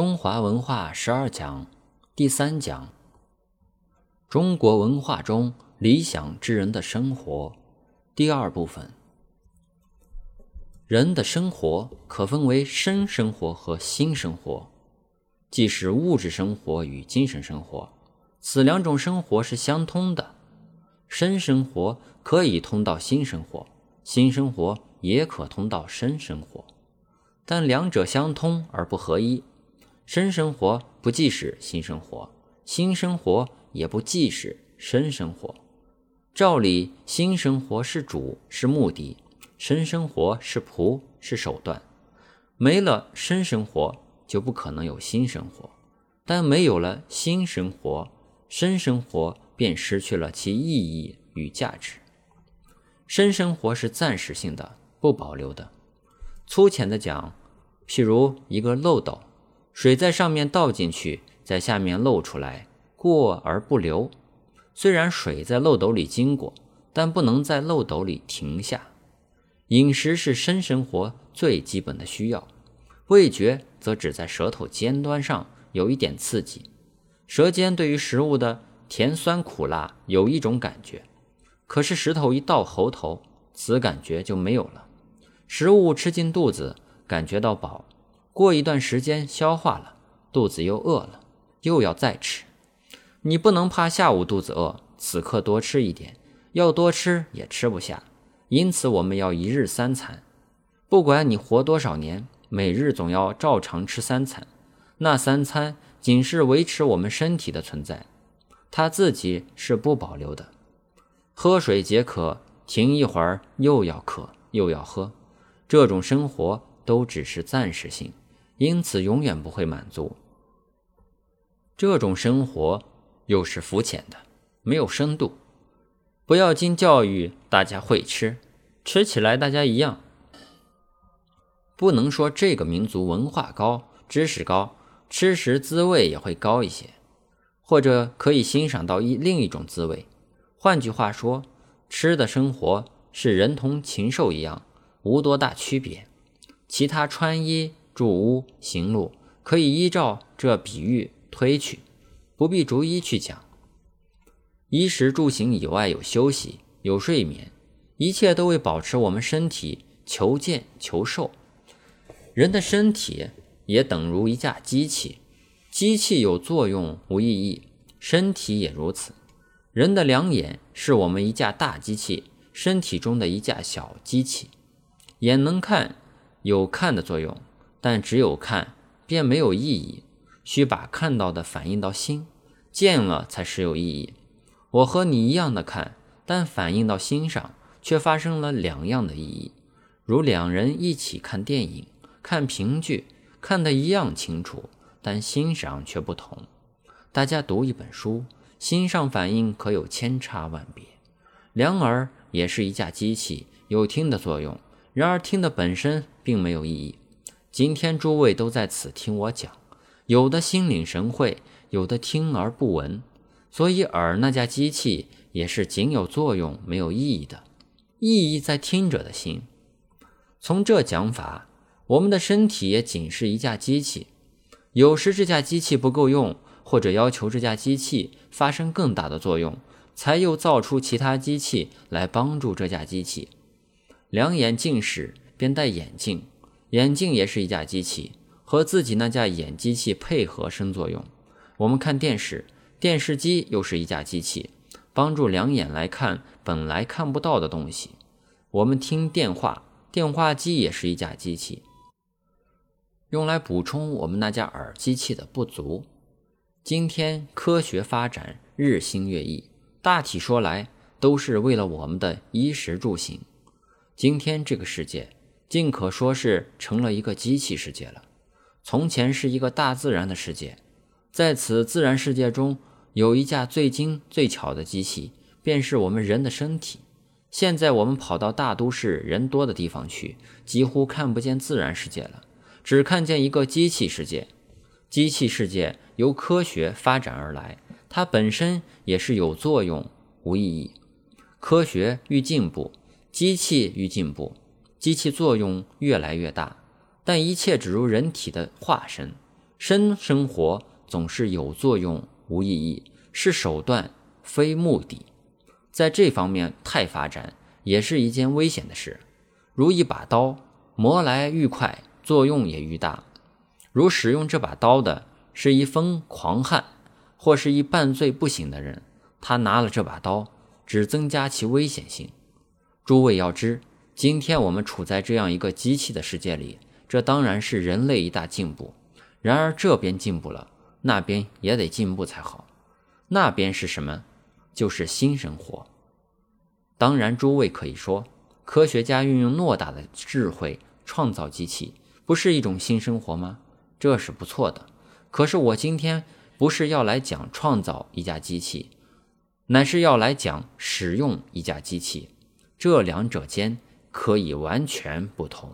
中华文化十二讲第三讲：中国文化中理想之人的生活。第二部分：人的生活可分为生生活和心生活，即是物质生活与精神生活。此两种生活是相通的，生生活可以通到心生活，心生活也可通到生生活，但两者相通而不合一。生生活不即是新生活，新生活也不即是生生活。照理，新生活是主，是目的；生生活是仆，是手段。没了生生活，就不可能有新生活；但没有了新生活，生生活便失去了其意义与价值。生生活是暂时性的，不保留的。粗浅的讲，譬如一个漏斗。水在上面倒进去，在下面漏出来，过而不流。虽然水在漏斗里经过，但不能在漏斗里停下。饮食是生生活最基本的需要，味觉则只在舌头尖端上有一点刺激，舌尖对于食物的甜酸苦辣有一种感觉。可是石头一到喉头，此感觉就没有了。食物吃进肚子，感觉到饱。过一段时间消化了，肚子又饿了，又要再吃。你不能怕下午肚子饿，此刻多吃一点，要多吃也吃不下。因此我们要一日三餐。不管你活多少年，每日总要照常吃三餐。那三餐仅是维持我们身体的存在，它自己是不保留的。喝水解渴，停一会儿又要渴又要喝，这种生活都只是暂时性。因此，永远不会满足。这种生活又是肤浅的，没有深度。不要经教育，大家会吃，吃起来大家一样。不能说这个民族文化高、知识高，吃时滋味也会高一些，或者可以欣赏到一另一种滋味。换句话说，吃的生活是人同禽兽一样，无多大区别。其他穿衣。住屋行路可以依照这比喻推去，不必逐一去讲。衣食住行以外有休息，有睡眠，一切都为保持我们身体求健求寿。人的身体也等如一架机器，机器有作用无意义，身体也如此。人的两眼是我们一架大机器身体中的一架小机器，眼能看，有看的作用。但只有看，便没有意义。需把看到的反映到心，见了才是有意义。我和你一样的看，但反映到心上，却发生了两样的意义。如两人一起看电影、看评剧，看得一样清楚，但欣赏却不同。大家读一本书，心上反应可有千差万别。两耳也是一架机器，有听的作用，然而听的本身并没有意义。今天诸位都在此听我讲，有的心领神会，有的听而不闻。所以耳那架机器也是仅有作用没有意义的，意义在听者的心。从这讲法，我们的身体也仅是一架机器。有时这架机器不够用，或者要求这架机器发生更大的作用，才又造出其他机器来帮助这架机器。两眼近视，便戴眼镜。眼镜也是一架机器，和自己那架眼机器配合生作用。我们看电视，电视机又是一架机器，帮助两眼来看本来看不到的东西。我们听电话，电话机也是一架机器，用来补充我们那架耳机器的不足。今天科学发展日新月异，大体说来都是为了我们的衣食住行。今天这个世界。尽可说是成了一个机器世界了。从前是一个大自然的世界，在此自然世界中有一架最精最巧的机器，便是我们人的身体。现在我们跑到大都市人多的地方去，几乎看不见自然世界了，只看见一个机器世界。机器世界由科学发展而来，它本身也是有作用无意义。科学愈进步，机器愈进步。机器作用越来越大，但一切只如人体的化身，身生活总是有作用无意义，是手段非目的，在这方面太发展也是一件危险的事。如一把刀，磨来愈快，作用也愈大。如使用这把刀的是一疯狂汉，或是一半醉不醒的人，他拿了这把刀，只增加其危险性。诸位要知，今天我们处在这样一个机器的世界里，这当然是人类一大进步。然而这边进步了，那边也得进步才好。那边是什么？就是新生活。当然，诸位可以说，科学家运用诺大的智慧创造机器，不是一种新生活吗？这是不错的。可是我今天不是要来讲创造一架机器，乃是要来讲使用一架机器。这两者间可以完全不同。